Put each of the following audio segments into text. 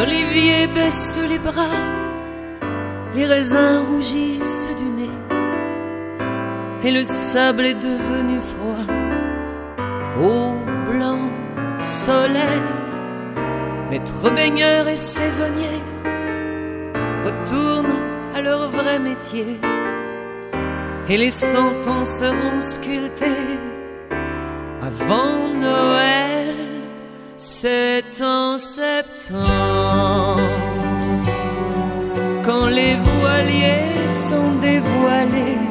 Oliviers baissent les bras, les raisins rougissent du nez, et le sable est devenu froid au blanc soleil. Maître baigneur et saisonnier retournent à leur vrai métier et les cent ans seront sculptés avant Noël. C'est en septembre les voiliers sont dévoilés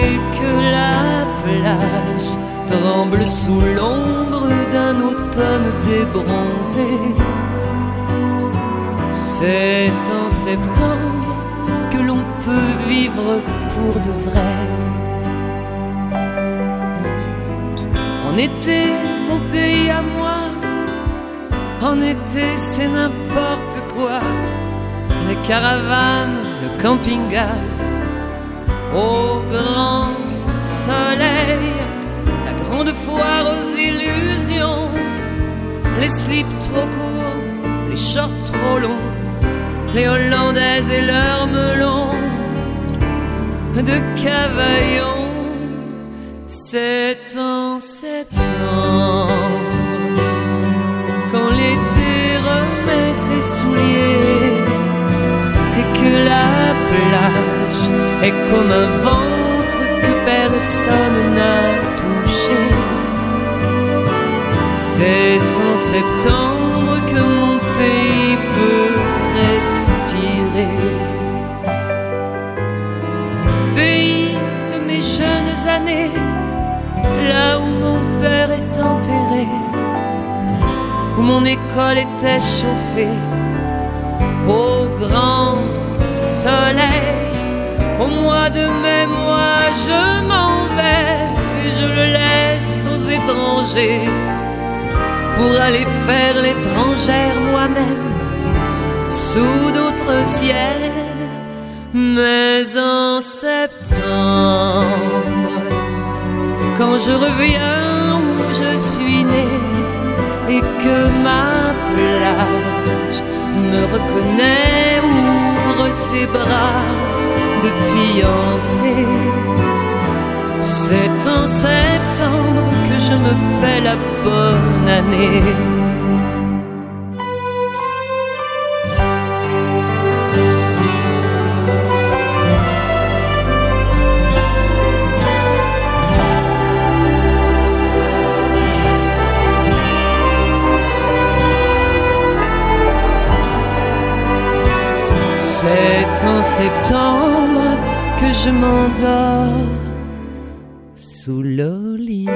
et que la plage tremble sous l'ombre d'un automne débronzé. C'est en septembre que l'on peut vivre pour de vrai. En été, mon pays à moi, en été c'est n'importe quoi. Les caravanes, le camping-gaz, au grand soleil, la grande foire aux illusions, les slips trop courts, les shorts trop longs, les Hollandaises et leurs melons. De Cavaillon. C'est en septembre quand l'été remet ses souliers que la plage est comme un ventre que personne n'a touché. C'est en septembre que mon pays peut respirer. Pays de mes jeunes années, là où mon père est enterré, où mon école était chauffée au grand. Au mois de mai, moi je m'en vais et je le laisse aux étrangers pour aller faire l'étrangère moi-même sous d'autres ciels. Mais en septembre, quand je reviens où je suis né et que ma plage me reconnaît, ouvre ses bras de fiancé. C'est en septembre que je me fais la bonne année. C'est en septembre je m'endors sous l'olivier.